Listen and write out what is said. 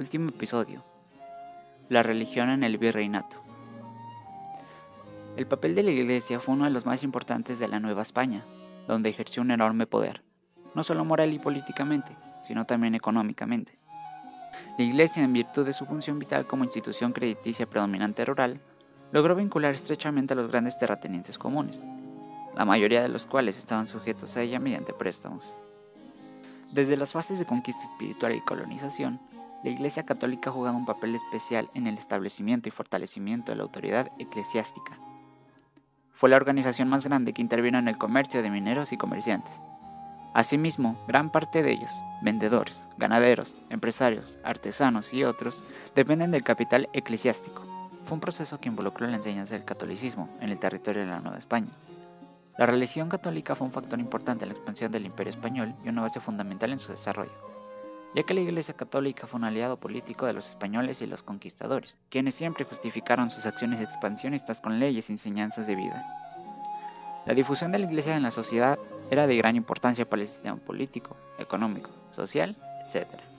Último episodio. La religión en el virreinato. El papel de la Iglesia fue uno de los más importantes de la Nueva España, donde ejerció un enorme poder, no solo moral y políticamente, sino también económicamente. La Iglesia, en virtud de su función vital como institución crediticia predominante rural, logró vincular estrechamente a los grandes terratenientes comunes, la mayoría de los cuales estaban sujetos a ella mediante préstamos. Desde las fases de conquista espiritual y colonización, la Iglesia Católica ha jugado un papel especial en el establecimiento y fortalecimiento de la autoridad eclesiástica. Fue la organización más grande que intervino en el comercio de mineros y comerciantes. Asimismo, gran parte de ellos, vendedores, ganaderos, empresarios, artesanos y otros, dependen del capital eclesiástico. Fue un proceso que involucró la enseñanza del catolicismo en el territorio de la Nueva España. La religión católica fue un factor importante en la expansión del imperio español y una base fundamental en su desarrollo, ya que la Iglesia Católica fue un aliado político de los españoles y los conquistadores, quienes siempre justificaron sus acciones expansionistas con leyes y enseñanzas de vida. La difusión de la Iglesia en la sociedad era de gran importancia para el sistema político, económico, social, etc.